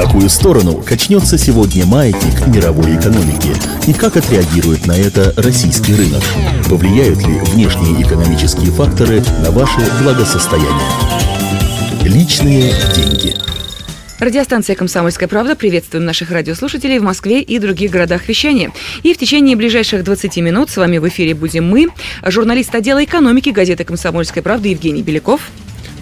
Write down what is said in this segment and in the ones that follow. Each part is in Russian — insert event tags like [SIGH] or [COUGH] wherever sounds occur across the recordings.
какую сторону качнется сегодня маятник мировой экономики? И как отреагирует на это российский рынок? Повлияют ли внешние экономические факторы на ваше благосостояние? Личные деньги. Радиостанция «Комсомольская правда». Приветствуем наших радиослушателей в Москве и других городах вещания. И в течение ближайших 20 минут с вами в эфире будем мы, журналист отдела экономики газеты «Комсомольская правда» Евгений Беляков.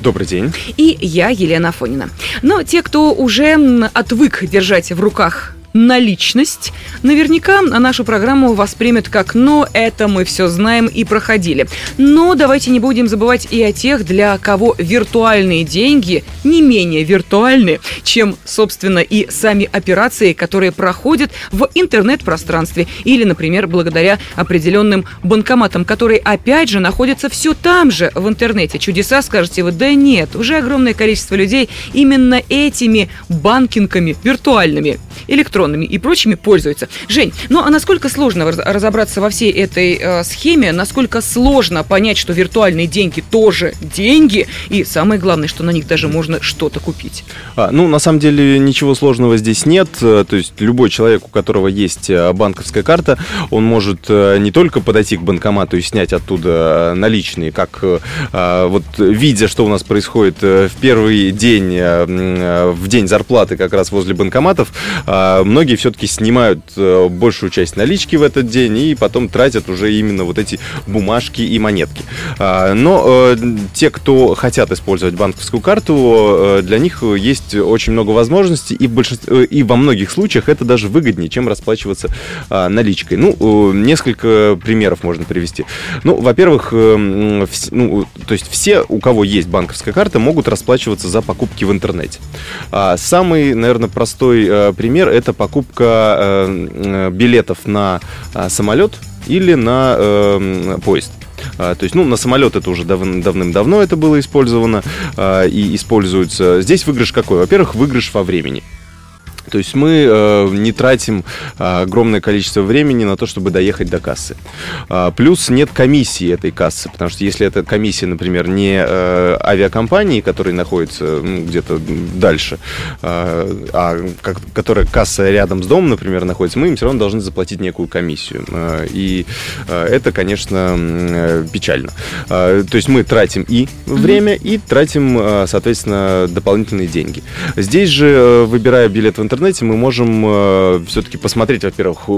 Добрый день. И я, Елена Фонина. Но те, кто уже отвык держать в руках наличность, наверняка нашу программу воспримет как «ну, это мы все знаем и проходили». Но давайте не будем забывать и о тех, для кого виртуальные деньги не менее виртуальны, чем, собственно, и сами операции, которые проходят в интернет-пространстве или, например, благодаря определенным банкоматам, которые, опять же, находятся все там же, в интернете. Чудеса, скажете вы, да нет, уже огромное количество людей именно этими банкингами виртуальными, электронными электронными и прочими пользуются. Жень, ну а насколько сложно разобраться во всей этой э, схеме, насколько сложно понять, что виртуальные деньги тоже деньги, и самое главное, что на них даже можно что-то купить? А, ну, на самом деле, ничего сложного здесь нет. Э, то есть любой человек, у которого есть э, банковская карта, он может э, не только подойти к банкомату и снять оттуда наличные, как вот видя, что у нас происходит в первый день, в день зарплаты как раз возле банкоматов, многие все-таки снимают э, большую часть налички в этот день и потом тратят уже именно вот эти бумажки и монетки. А, но э, те, кто хотят использовать банковскую карту, э, для них есть очень много возможностей, и, в большинстве, и во многих случаях это даже выгоднее, чем расплачиваться а, наличкой. Ну, несколько примеров можно привести. Ну, во-первых, ну, то есть все, у кого есть банковская карта, могут расплачиваться за покупки в интернете. А, самый, наверное, простой пример – это покупка э, э, билетов на э, самолет или на э, поезд. А, то есть, ну, на самолет это уже дав давным-давно это было использовано а, и используется. Здесь выигрыш какой? Во-первых, выигрыш во времени. То есть мы э, не тратим э, огромное количество времени на то, чтобы доехать до кассы. А, плюс нет комиссии этой кассы, потому что если эта комиссия, например, не э, авиакомпании, которая находится ну, где-то дальше, э, а как, которая касса рядом с домом, например, находится, мы им все равно должны заплатить некую комиссию. Э, и э, это, конечно, э, печально. Э, то есть мы тратим и время, mm-hmm. и тратим, э, соответственно, дополнительные деньги. Здесь же, э, выбирая билет в интернет, интернете мы можем э, все-таки посмотреть, во-первых,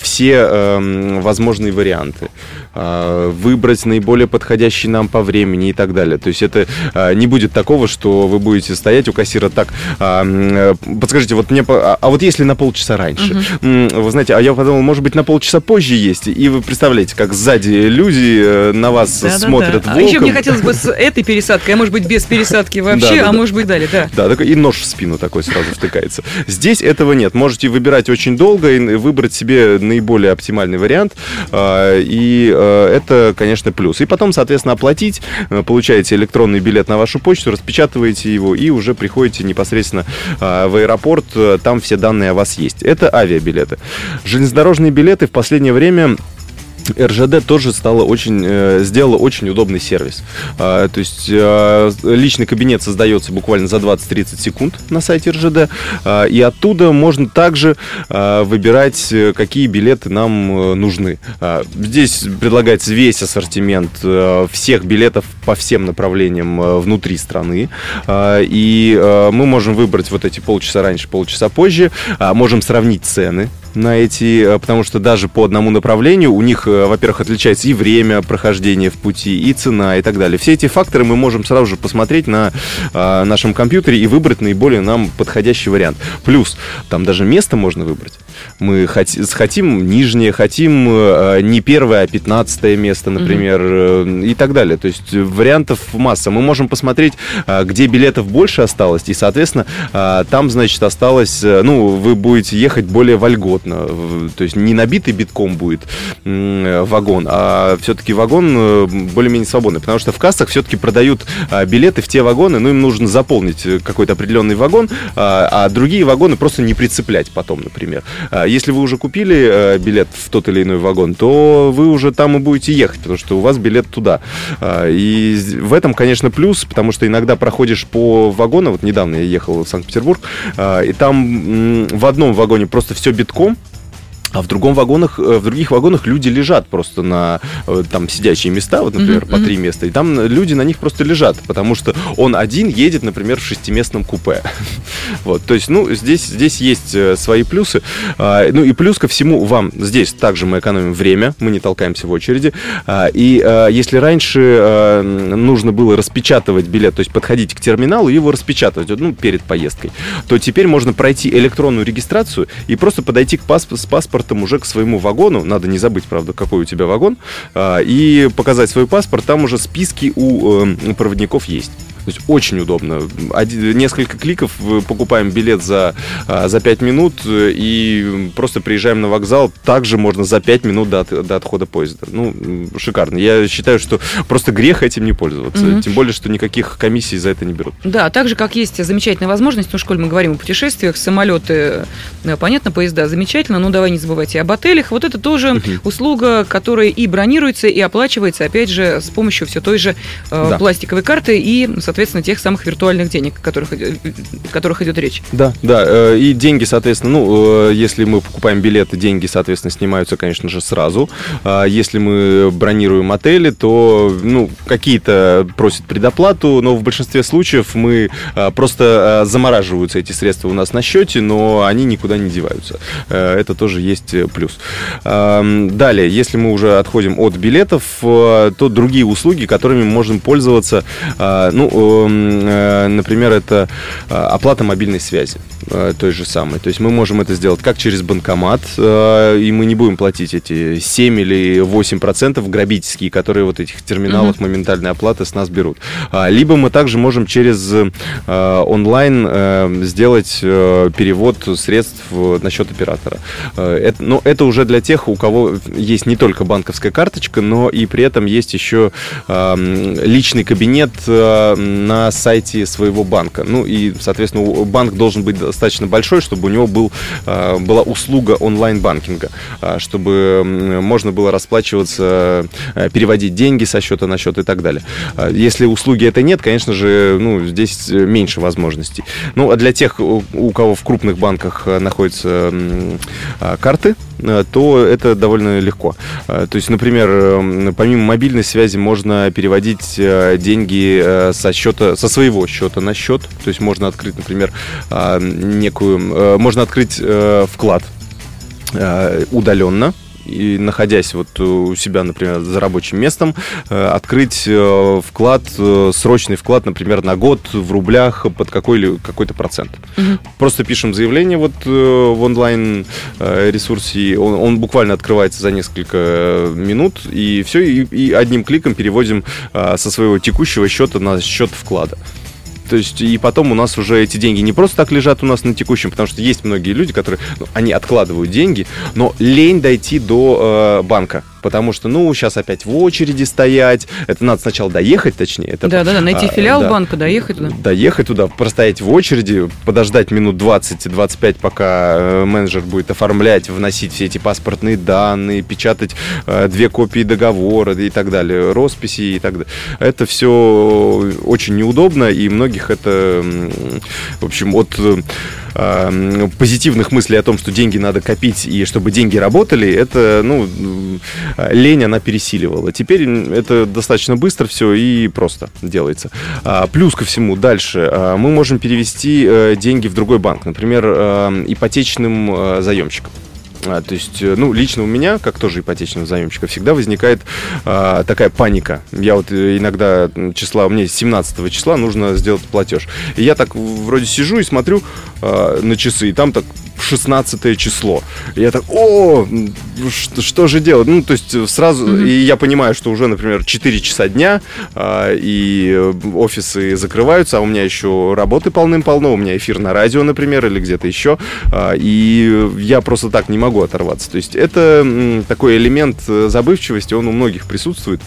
все э, возможные варианты, э, выбрать наиболее подходящий нам по времени и так далее. То есть это э, не будет такого, что вы будете стоять у кассира так, э, подскажите, вот мне, а, а вот если на полчаса раньше, uh-huh. вы знаете, а я подумал, может быть, на полчаса позже есть, и вы представляете, как сзади люди э, на вас да, смотрят да, да. волком. А еще мне хотелось бы с этой пересадкой, а может быть, без пересадки вообще, а может быть, далее, да. Да, такой, и нож в спину такой сразу втыкается. Здесь этого нет. Можете выбирать очень долго и выбрать себе наиболее оптимальный вариант. А, и а, это, конечно, плюс. И потом, соответственно, оплатить. Э, получаете электронный билет на вашу почту, распечатываете его и уже приходите непосредственно а, в аэропорт. Там все данные о вас есть. Это авиабилеты. Железнодорожные билеты в последнее время РЖД тоже стала очень, э, сделала очень удобный сервис. А, то есть э, личный кабинет создается буквально за 20-30 секунд на сайте РЖД, а, и оттуда можно также а, выбирать, э, какие билеты нам нужны. Здесь предлагается весь ассортимент всех билетов по всем направлениям внутри страны, и мы можем выбрать вот эти полчаса раньше, полчаса позже, можем сравнить цены на эти, э, потому что даже по одному направлению у них, э, во-первых, отличается и время прохождения в пути, и цена, и так далее. Все эти факторы мы можем сразу же посмотреть на а, нашем компьютере и выбрать наиболее нам подходящий вариант. Плюс, там даже место можно выбрать. Мы хотим нижнее, хотим э, не первое, а пятнадцатое место, например, mm-hmm. и так далее. То есть вариантов масса. Мы можем посмотреть, где билетов больше осталось, и, соответственно, там, значит, осталось, ну, вы будете ехать более вольготно абсолютно. То есть не набитый битком будет вагон, а все-таки вагон э, более-менее свободный. Потому что в кассах все-таки продают а, билеты в те вагоны, ну, им нужно заполнить какой-то определенный вагон, а, а другие вагоны просто не прицеплять потом, например. А если вы уже купили э, билет в тот или иной вагон, то вы уже там и будете ехать, потому что у вас билет туда. И в этом, конечно, плюс, потому что иногда проходишь по вагону, вот недавно я ехал в Санкт-Петербург, и там в одном вагоне просто все битком, а в, другом вагонах, э, в других вагонах люди лежат просто на э, там сидячие места, вот, например, mm-hmm. по три места, и там люди на них просто лежат, потому что он один едет, например, в шестиместном купе. [LAUGHS] вот, то есть, ну, здесь, здесь есть э, свои плюсы. А, ну и плюс ко всему вам здесь также мы экономим время, мы не толкаемся в очереди. А, и если раньше нужно было распечатывать билет, то есть подходить к терминалу и его распечатывать, ну, перед поездкой, то теперь можно пройти электронную регистрацию и просто подойти к пасп- с паспортом паспортом уже к своему вагону, надо не забыть, правда, какой у тебя вагон, а, и показать свой паспорт, там уже списки у э, проводников есть. То есть очень удобно. Один, несколько кликов, покупаем билет за, а, за 5 минут э, и просто приезжаем на вокзал. Также можно за 5 минут до, до отхода поезда. Ну, шикарно. Я считаю, что просто грех этим не пользоваться. Mm-hmm. Тем более, что никаких комиссий за это не берут. Да, так же, как есть замечательная возможность, ну, школе мы говорим о путешествиях, самолеты, э, понятно, поезда замечательно, но давай не забывайте об отелях. Вот это тоже mm-hmm. услуга, которая и бронируется, и оплачивается, опять же, с помощью все той же э, да. пластиковой карты и, соответственно, соответственно, тех самых виртуальных денег, о которых, о которых идет речь. Да, да. Э, и деньги, соответственно, ну, э, если мы покупаем билеты, деньги, соответственно, снимаются, конечно же, сразу. А если мы бронируем отели, то, ну, какие-то просят предоплату, но в большинстве случаев мы э, просто замораживаются эти средства у нас на счете, но они никуда не деваются. Это тоже есть плюс. Далее, если мы уже отходим от билетов, то другие услуги, которыми мы можем пользоваться, ну, Э, например, это э, оплата мобильной связи э, той же самой. То есть мы можем это сделать как через банкомат, и мы не будем платить эти 7 или 8 процентов грабительские, которые вот этих терминалах mm-hmm. моментальной оплаты с нас берут. А, либо мы также можем через онлайн сделать перевод средств на счет оператора. Это, но это уже для тех, у кого есть не только банковская карточка, но и при этом есть еще личный кабинет на сайте своего банка. Ну и, соответственно, банк должен быть достаточно большой, чтобы у него был, а, была услуга онлайн-банкинга, а, чтобы можно было расплачиваться, а, переводить деньги со счета на счет и так далее. Если услуги это нет, конечно же, ну, здесь меньше возможностей. Ну, а для тех, у кого в крупных банках находятся карты, то это довольно легко. То есть, например, помимо мобильной связи можно переводить деньги со счета, со своего счета на счет. То есть можно открыть, например, а, некую, э, можно открыть э, вклад э, удаленно, и находясь вот у себя, например, за рабочим местом, открыть вклад, срочный вклад, например, на год в рублях под какой, какой-то процент. Угу. Просто пишем заявление вот в онлайн ресурсе, он, он буквально открывается за несколько минут, и все, и, и одним кликом переводим со своего текущего счета на счет вклада. То есть, и потом у нас уже эти деньги не просто так лежат у нас на текущем, потому что есть многие люди, которые, ну, они откладывают деньги, но лень дойти до э, банка потому что, ну, сейчас опять в очереди стоять. Это надо сначала доехать, точнее. Это, да, да, да, найти а, филиал да, банка, доехать туда. Доехать туда, простоять в очереди, подождать минут 20-25, пока э, менеджер будет оформлять, вносить все эти паспортные данные, печатать э, две копии договора и так далее, росписи и так далее. Это все очень неудобно, и многих это, в общем, от э, позитивных мыслей о том, что деньги надо копить и чтобы деньги работали, это, ну, лень она пересиливала. Теперь это достаточно быстро все и просто делается. А, плюс ко всему, дальше а, мы можем перевести э, деньги в другой банк, например, э, ипотечным э, заемщикам. А, то есть, э, ну, лично у меня, как тоже ипотечного заемщика, всегда возникает а, такая паника. Я вот э, иногда числа, меня 17 числа нужно сделать платеж. И я так вроде сижу и смотрю а, на часы, и там так 16 число. Я так, о, что, что же делать? Ну, то есть сразу, mm-hmm. и я понимаю, что уже, например, 4 часа дня, а, и офисы закрываются, а у меня еще работы полным-полно, у меня эфир на радио, например, или где-то еще, а, и я просто так не могу оторваться. То есть это такой элемент э, забывчивости, он у многих присутствует.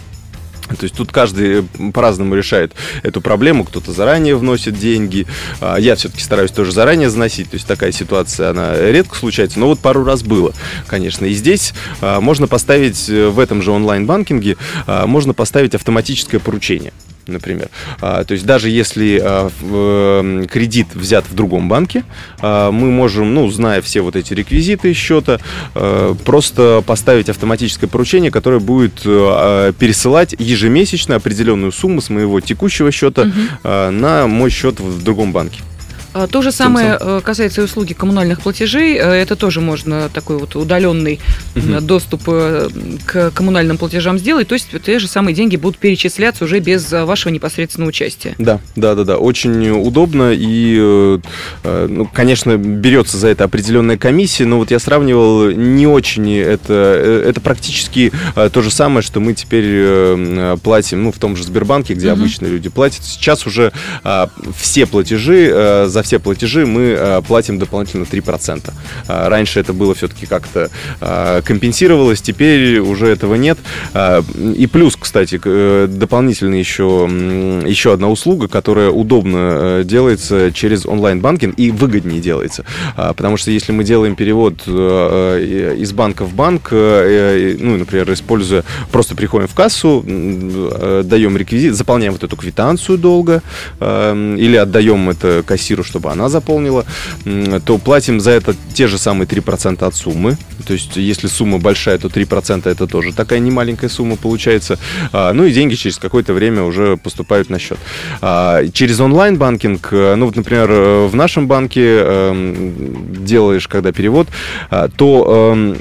То есть тут каждый по-разному решает эту проблему. Кто-то заранее вносит деньги. А, я все-таки стараюсь тоже заранее заносить. То есть такая ситуация, она редко случается. Но вот пару раз было, конечно. И здесь а, можно поставить э, в этом же онлайн-банкинге, а, можно поставить автоматическое поручение например. А, то есть даже если а, в, кредит взят в другом банке, а, мы можем, ну, зная все вот эти реквизиты счета, а, просто поставить автоматическое поручение, которое будет а, пересылать ежемесячно определенную сумму с моего текущего счета угу. а, на мой счет в другом банке. А, то же самое э, касается и услуги коммунальных платежей. Э, это тоже можно такой вот удаленный угу. доступ к коммунальным платежам сделать. То есть те же самые деньги будут перечисляться уже без вашего непосредственного участия. Да, да, да, да. Очень удобно и, ну, конечно, берется за это определенная комиссия, но вот я сравнивал не очень это, это практически то же самое, что мы теперь платим, ну, в том же Сбербанке, где угу. обычные люди платят. Сейчас уже все платежи за за все платежи мы э, платим дополнительно 3%. Э, раньше это было все-таки как-то э, компенсировалось, теперь уже этого нет. И плюс, кстати, дополнительно еще, еще одна услуга, которая удобно делается через онлайн-банкинг и выгоднее делается. Потому что если мы делаем перевод из банка в банк, ну, например, используя, просто приходим в кассу, даем реквизит, заполняем вот эту квитанцию долго, или отдаем это кассиру, чтобы она заполнила, то платим за это те же самые 3% от суммы. То есть, если сумма большая, то 3% это тоже такая немаленькая сумма получается. А, ну и деньги через какое-то время уже поступают на счет. А, через онлайн-банкинг, э, ну вот, например, э, в нашем банке эм, делаешь, когда перевод, а, то эм,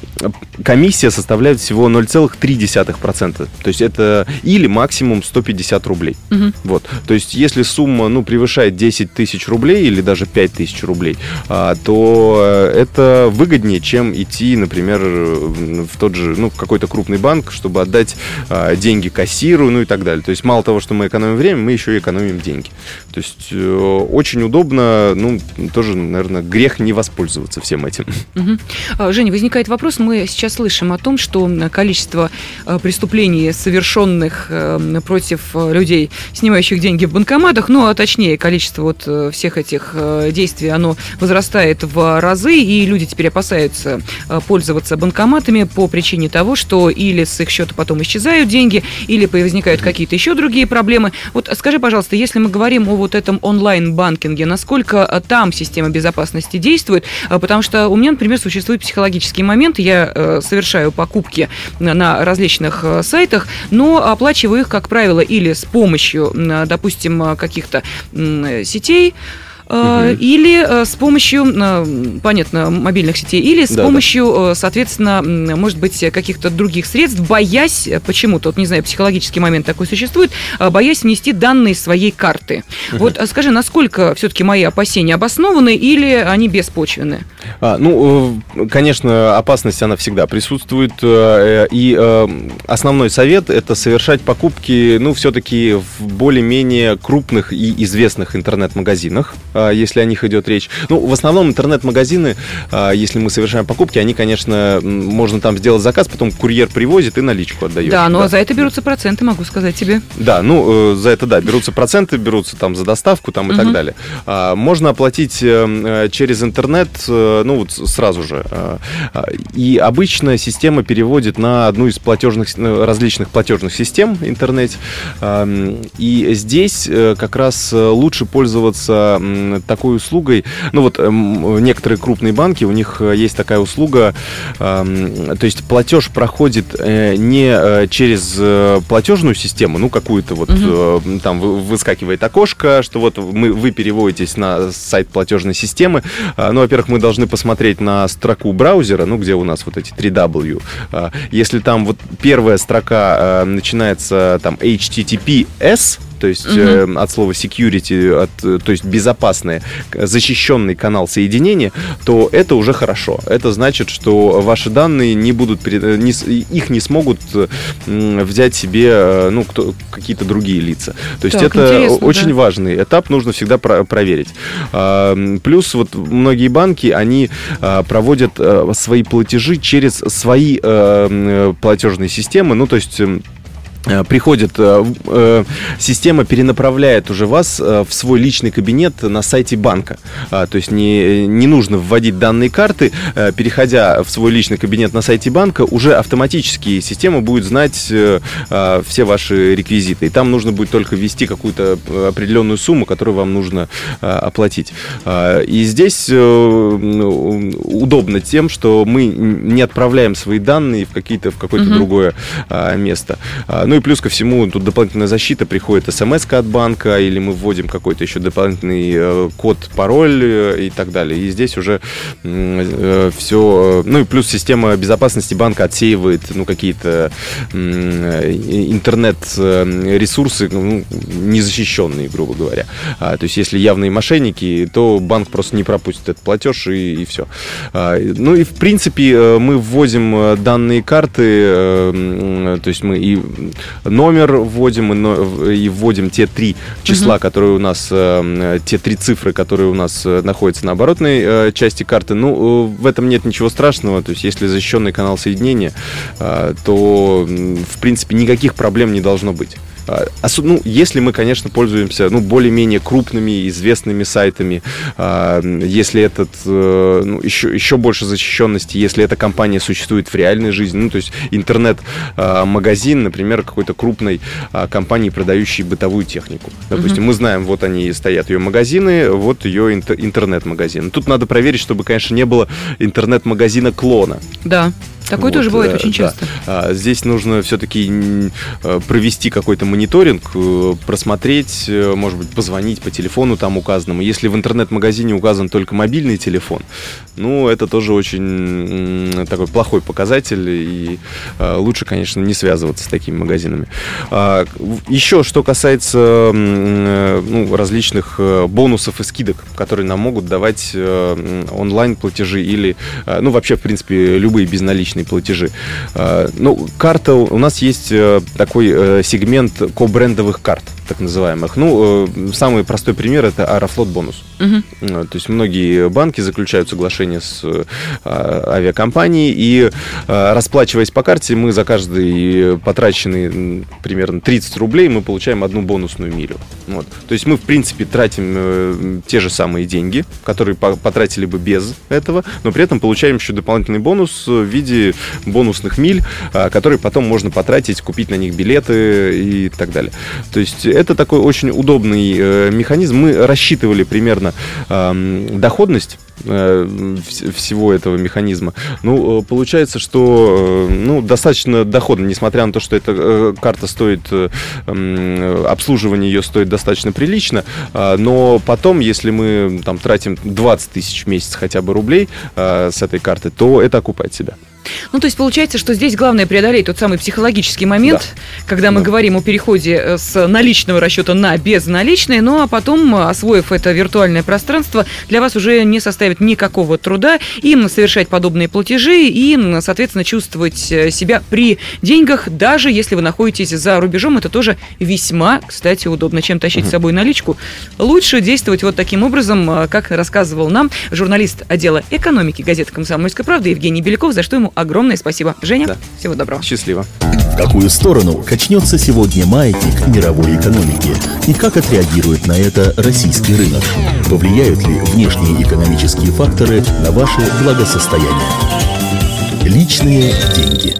комиссия составляет всего 0,3%. То есть это или максимум 150 рублей. Угу. Вот. То есть если сумма ну, превышает 10 тысяч рублей или даже 5 тысяч рублей, то э, это выгоднее, чем идти, например, в тот же, ну, в какой-то крупный банк, чтобы отдать а, деньги кассиру, ну и так далее. То есть мало того, что мы экономим время, мы еще и экономим деньги. То есть э, очень удобно, ну, тоже, наверное, грех не воспользоваться всем этим. Угу. Женя, возникает вопрос, мы сейчас слышим о том, что количество а, преступлений, совершенных э, против людей, снимающих деньги в банкоматах, ну, а точнее, количество вот э, всех этих действий, оно возрастает в разы, и люди теперь опасаются пользоваться пользоваться банкоматами по причине того, что или с их счета потом исчезают деньги, или возникают какие-то еще другие проблемы. Вот скажи, пожалуйста, если мы говорим о вот этом онлайн-банкинге, насколько э, там система безопасности действует? Э, потому что у меня, например, существует психологический момент, я э, совершаю покупки на различных сайтах, но оплачиваю их, как правило, или с помощью, допустим, каких-то сетей, угу. или э, с помощью, э, понятно, мобильных сетей, или с да, помощью, да. соответственно, может быть, каких-то других средств, боясь почему-то, вот не знаю, психологический момент такой существует, боясь внести данные своей карты. Угу. Вот скажи, насколько все-таки мои опасения обоснованы или они беспочвены? А, ну, конечно, опасность, она всегда присутствует, и основной совет – это совершать покупки, ну, все-таки в более-менее крупных и известных интернет-магазинах, а, если о них идет речь. Ну, в основном интернет-магазины, а, если мы совершаем покупки, они, конечно, можно там сделать заказ, потом курьер привозит и наличку отдает. Да, но да. за это берутся проценты, могу сказать тебе. Да, ну, э, за это, да, берутся проценты, берутся там за доставку там и угу. так далее. А, можно оплатить э, э, через интернет, ну, вот сразу же. И обычно система переводит на одну из платежных, различных платежных систем интернет. И здесь как раз лучше пользоваться такой услугой, ну вот эм, некоторые крупные банки, у них э, есть такая услуга, то есть платеж проходит э, не э, через платежную систему, ну какую-то вот угу. там выскакивает окошко, что вот мы, вы переводитесь на сайт платежной системы. Ну, во-первых, мы должны посмотреть на строку браузера, ну где у нас вот эти 3W. А, если там вот первая строка начинается там HTTPS, то есть угу. от слова security, от, то есть безопасное, защищенный канал соединения, то это уже хорошо. Это значит, что ваши данные не будут, не, их не смогут взять себе ну, кто, какие-то другие лица. То есть так, это очень да. важный этап, нужно всегда про проверить. А, плюс вот многие банки, они проводят свои платежи через свои платежные системы, ну то есть Э, приходит, э, э, система перенаправляет уже вас в свой личный кабинет на сайте банка. А, то есть не, не нужно вводить данные карты, переходя в свой личный кабинет на сайте банка, уже автоматически система будет знать а, все ваши реквизиты. И там нужно будет только ввести какую-то определенную сумму, которую вам нужно оплатить. А, и здесь удобно тем, что мы не отправляем свои данные в, какие-то, в какое-то угу. другое место. Ну и плюс ко всему, тут дополнительная защита, приходит смс от банка, или мы вводим какой-то еще дополнительный э, код, пароль э, и так далее. И здесь уже э, все... Ну и плюс система безопасности банка отсеивает ну, какие-то интернет-ресурсы ну, незащищенные, грубо говоря. А, то есть если явные мошенники, то банк просто не пропустит этот платеж и, и все. А, ну и в принципе мы вводим данные карты, то есть мы и номер вводим и, вводим те три числа, угу. которые у нас, э, те три цифры, которые у нас э, находятся на оборотной э, части карты. Ну, в этом нет ничего страшного. То есть, если защищенный канал соединения, то, в принципе, никаких проблем не должно быть. А, ну, если мы, конечно, пользуемся ну, более-менее крупными, известными сайтами, а, если этот, э, ну, еще, еще больше защищенности, если эта компания существует в реальной жизни, ну, то есть интернет-магазин, например, какой-то крупной а, компании, продающей бытовую технику. Допустим, mm-hmm. мы знаем, вот они стоят, ее магазины, вот ее интернет-магазин. Тут надо проверить, чтобы, конечно, не было интернет-магазина клона. Да. Такое вот, тоже бывает очень часто. Да. Здесь нужно все-таки э, провести какой-то мониторинг, э, просмотреть, э, может быть, позвонить по телефону там указанному. Если в интернет-магазине указан только мобильный телефон, ну, это тоже очень такой плохой показатель, и лучше, конечно, не связываться с такими магазинами. А, еще, что касается ну, различных бонусов и скидок, которые нам могут давать онлайн-платежи или, ну, вообще, в принципе, любые безналичные ежемесячные платежи. А, ну, карта, у нас есть э, такой э, сегмент ко-брендовых карт так называемых. Ну, э, самый простой пример это Аэрофлот бонус. Угу. То есть многие банки заключают соглашение с авиакомпанией, и расплачиваясь по карте, мы за каждый потраченный примерно 30 рублей мы получаем одну бонусную милю. Вот. То есть мы, в принципе, тратим те же самые деньги, которые потратили бы без этого, но при этом получаем еще дополнительный бонус в виде бонусных миль, которые потом можно потратить, купить на них билеты и так далее. То есть это такой очень удобный э, механизм. Мы рассчитывали примерно доходность э, всего этого механизма. Ну, э, получается, что ну, достаточно доходно, несмотря на то, что эта карта стоит, обслуживание ее стоит достаточно прилично, но потом, если мы там тратим 20 тысяч в месяц хотя бы рублей с этой карты, то это окупает себя. Ну, то есть получается, что здесь главное преодолеть тот самый психологический момент, да. когда мы да. говорим о переходе э, с наличного расчета на безналичный, ну а потом, э, освоив это виртуальное пространство, для вас уже не составит никакого труда им совершать подобные платежи и, соответственно, чувствовать э, себя при деньгах, даже если вы находитесь за рубежом. Это тоже весьма, кстати, удобно. Чем тащить с собой наличку? Лучше действовать вот таким образом, как рассказывал нам журналист отдела экономики газеты «Комсомольская правда» Евгений Беляков, за что ему огромное спасибо. Женя, да. всего доброго. Счастливо. В какую сторону качнется сегодня маятник мировой экономики? И как отреагирует на это российский рынок? Повлияют ли внешние экономические факторы на ваше благосостояние? Личные деньги.